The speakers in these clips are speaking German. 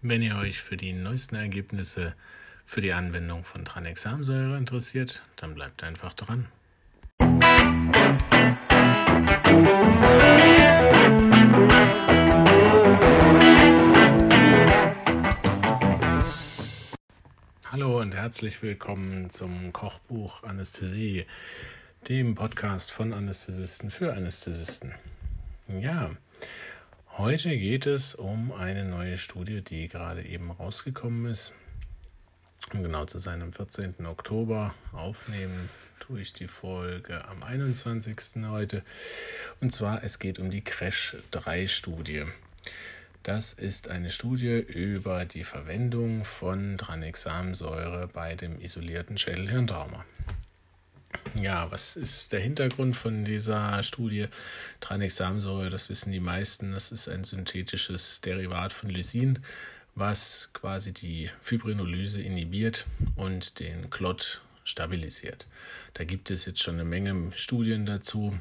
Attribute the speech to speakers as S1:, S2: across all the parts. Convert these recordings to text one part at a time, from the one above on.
S1: Wenn ihr euch für die neuesten Ergebnisse für die Anwendung von Tranexamsäure interessiert, dann bleibt einfach dran. Hallo und herzlich willkommen zum Kochbuch Anästhesie, dem Podcast von Anästhesisten für Anästhesisten. Ja, Heute geht es um eine neue Studie, die gerade eben rausgekommen ist. Um genau zu sein, am 14. Oktober aufnehmen tue ich die Folge am 21. heute. Und zwar, es geht um die Crash 3 Studie. Das ist eine Studie über die Verwendung von Tranexamsäure bei dem isolierten Schädelhirntrauma. Ja, was ist der Hintergrund von dieser Studie? Tranexamsäure, das wissen die meisten, das ist ein synthetisches Derivat von Lysin, was quasi die Fibrinolyse inhibiert und den Klott stabilisiert. Da gibt es jetzt schon eine Menge Studien dazu.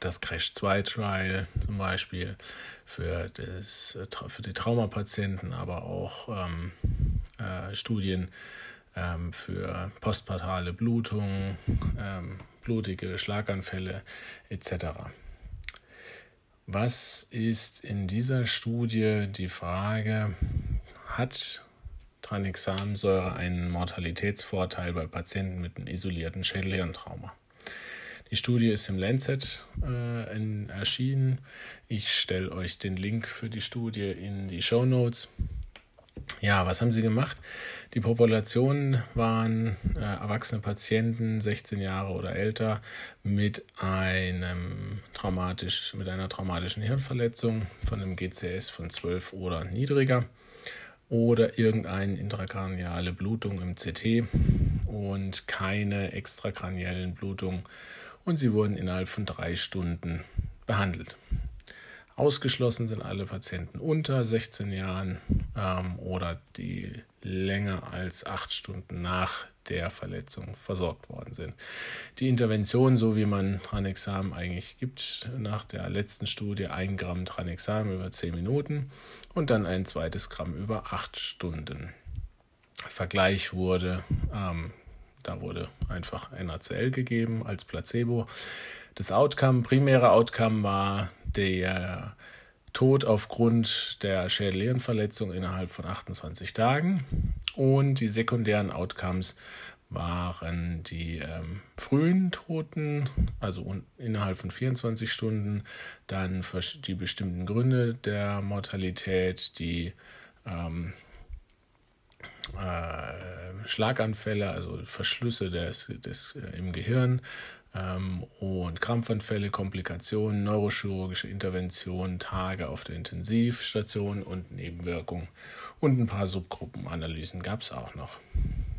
S1: Das Crash 2 Trial zum Beispiel für, das, für die Traumapatienten, aber auch ähm, äh, Studien ähm, für postpartale Blutung, ähm, blutige Schlaganfälle etc. Was ist in dieser Studie die Frage, hat Tranexamsäure einen Mortalitätsvorteil bei Patienten mit einem isolierten Schädelhirntrauma? Die Studie ist im Lancet äh, in, erschienen. Ich stelle euch den Link für die Studie in die Show Notes. Ja, was haben sie gemacht? Die Population waren äh, erwachsene Patienten, 16 Jahre oder älter, mit einem traumatisch, mit einer traumatischen Hirnverletzung von einem GCS von 12 oder niedriger oder irgendeine intrakraniale Blutung im CT und keine extrakraniellen Blutungen und sie wurden innerhalb von drei Stunden behandelt. Ausgeschlossen sind alle Patienten unter 16 Jahren ähm, oder die länger als acht Stunden nach der Verletzung versorgt worden sind. Die Intervention, so wie man Tranexam eigentlich gibt, nach der letzten Studie ein Gramm Tranexam über 10 Minuten und dann ein zweites Gramm über acht Stunden. Vergleich wurde, ähm, da wurde einfach NaCl gegeben als Placebo. Das Outcome, primäre Outcome war der Tod aufgrund der Schädelhirnverletzung innerhalb von 28 Tagen. Und die sekundären Outcomes waren die ähm, frühen Toten, also innerhalb von 24 Stunden, dann die bestimmten Gründe der Mortalität, die ähm, äh, Schlaganfälle, also Verschlüsse des, des, äh, im Gehirn, und Krampfanfälle, Komplikationen, neurochirurgische Interventionen, Tage auf der Intensivstation und Nebenwirkungen. Und ein paar Subgruppenanalysen gab es auch noch.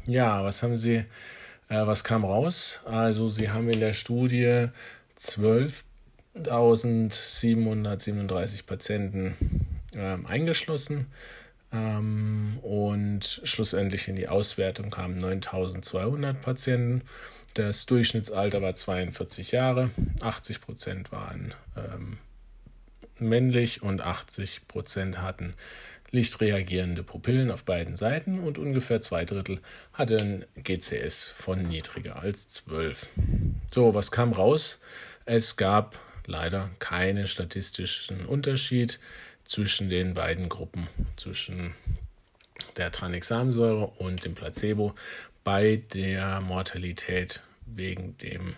S1: Ja, was haben Sie, äh, was kam raus? Also Sie haben in der Studie 12.737 Patienten äh, eingeschlossen ähm, und schlussendlich in die Auswertung kamen 9.200 Patienten. Das Durchschnittsalter war 42 Jahre, 80 Prozent waren ähm, männlich und 80 Prozent hatten lichtreagierende Pupillen auf beiden Seiten und ungefähr zwei Drittel hatten GCS von niedriger als 12. So, was kam raus? Es gab leider keinen statistischen Unterschied zwischen den beiden Gruppen, zwischen der Tranexamsäure und dem Placebo bei der Mortalität wegen dem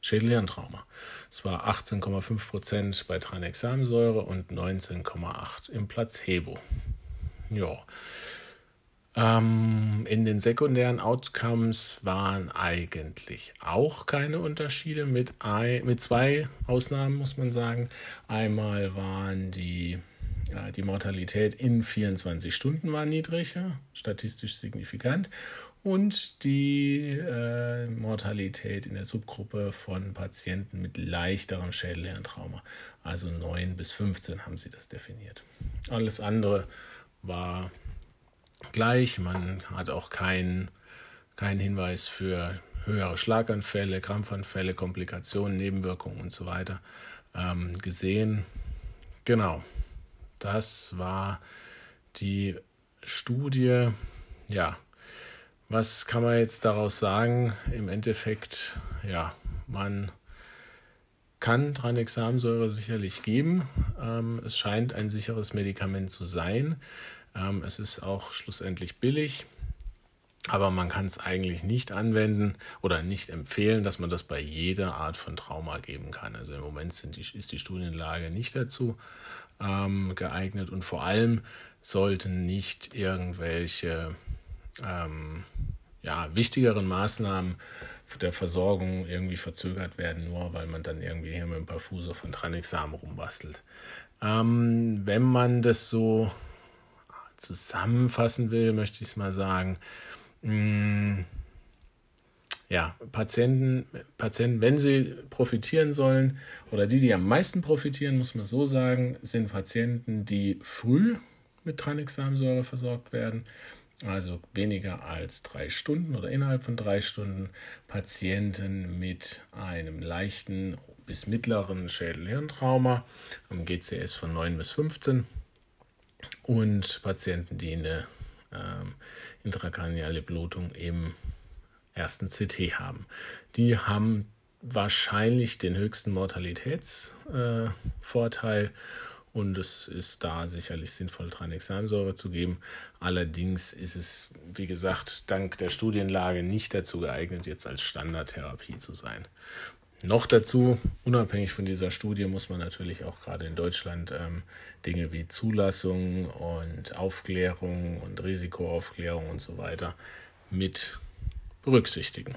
S1: Schädelhirntrauma. Es war 18,5 Prozent bei Tranexamsäure und 19,8 im Placebo. Ja. Ähm, in den sekundären Outcomes waren eigentlich auch keine Unterschiede, mit, ein, mit zwei Ausnahmen muss man sagen. Einmal waren die, ja, die Mortalität in 24 Stunden war niedriger, statistisch signifikant, und die äh, Mortalität in der Subgruppe von Patienten mit leichterem Schädelhirntrauma. Also 9 bis 15 haben sie das definiert. Alles andere war gleich. Man hat auch keinen kein Hinweis für höhere Schlaganfälle, Krampfanfälle, Komplikationen, Nebenwirkungen und so weiter ähm, gesehen. Genau, das war die Studie, ja, was kann man jetzt daraus sagen? Im Endeffekt, ja, man kann Tranexamsäure sicherlich geben. Ähm, es scheint ein sicheres Medikament zu sein. Ähm, es ist auch schlussendlich billig. Aber man kann es eigentlich nicht anwenden oder nicht empfehlen, dass man das bei jeder Art von Trauma geben kann. Also im Moment die, ist die Studienlage nicht dazu ähm, geeignet und vor allem sollten nicht irgendwelche ähm, ja, wichtigeren Maßnahmen der Versorgung irgendwie verzögert werden, nur weil man dann irgendwie hier mit einem Parfuso von Tranexam rumbastelt. Ähm, wenn man das so zusammenfassen will, möchte ich es mal sagen, Mm, ja, Patienten, Patienten, wenn sie profitieren sollen, oder die, die am meisten profitieren, muss man so sagen, sind Patienten, die früh mit Tranexamsäure versorgt werden, also weniger als drei Stunden oder innerhalb von drei Stunden, Patienten mit einem leichten bis mittleren Schädelhirntrauma am GCS von 9 bis 15 und Patienten, die eine ähm, intrakraniale Blutung im ersten CT haben. Die haben wahrscheinlich den höchsten Mortalitätsvorteil äh, und es ist da sicherlich sinnvoll, Tranexamsäure zu geben. Allerdings ist es, wie gesagt, dank der Studienlage nicht dazu geeignet, jetzt als Standardtherapie zu sein. Noch dazu, unabhängig von dieser Studie, muss man natürlich auch gerade in Deutschland ähm, Dinge wie Zulassung und Aufklärung und Risikoaufklärung und so weiter mit berücksichtigen.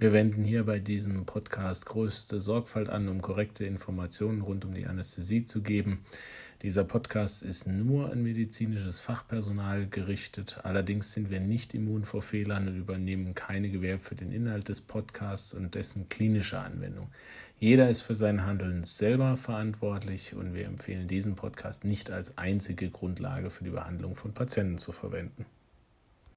S1: Wir wenden hier bei diesem Podcast größte Sorgfalt an, um korrekte Informationen rund um die Anästhesie zu geben. Dieser Podcast ist nur an medizinisches Fachpersonal gerichtet. Allerdings sind wir nicht immun vor Fehlern und übernehmen keine Gewähr für den Inhalt des Podcasts und dessen klinische Anwendung. Jeder ist für sein Handeln selber verantwortlich und wir empfehlen diesen Podcast nicht als einzige Grundlage für die Behandlung von Patienten zu verwenden.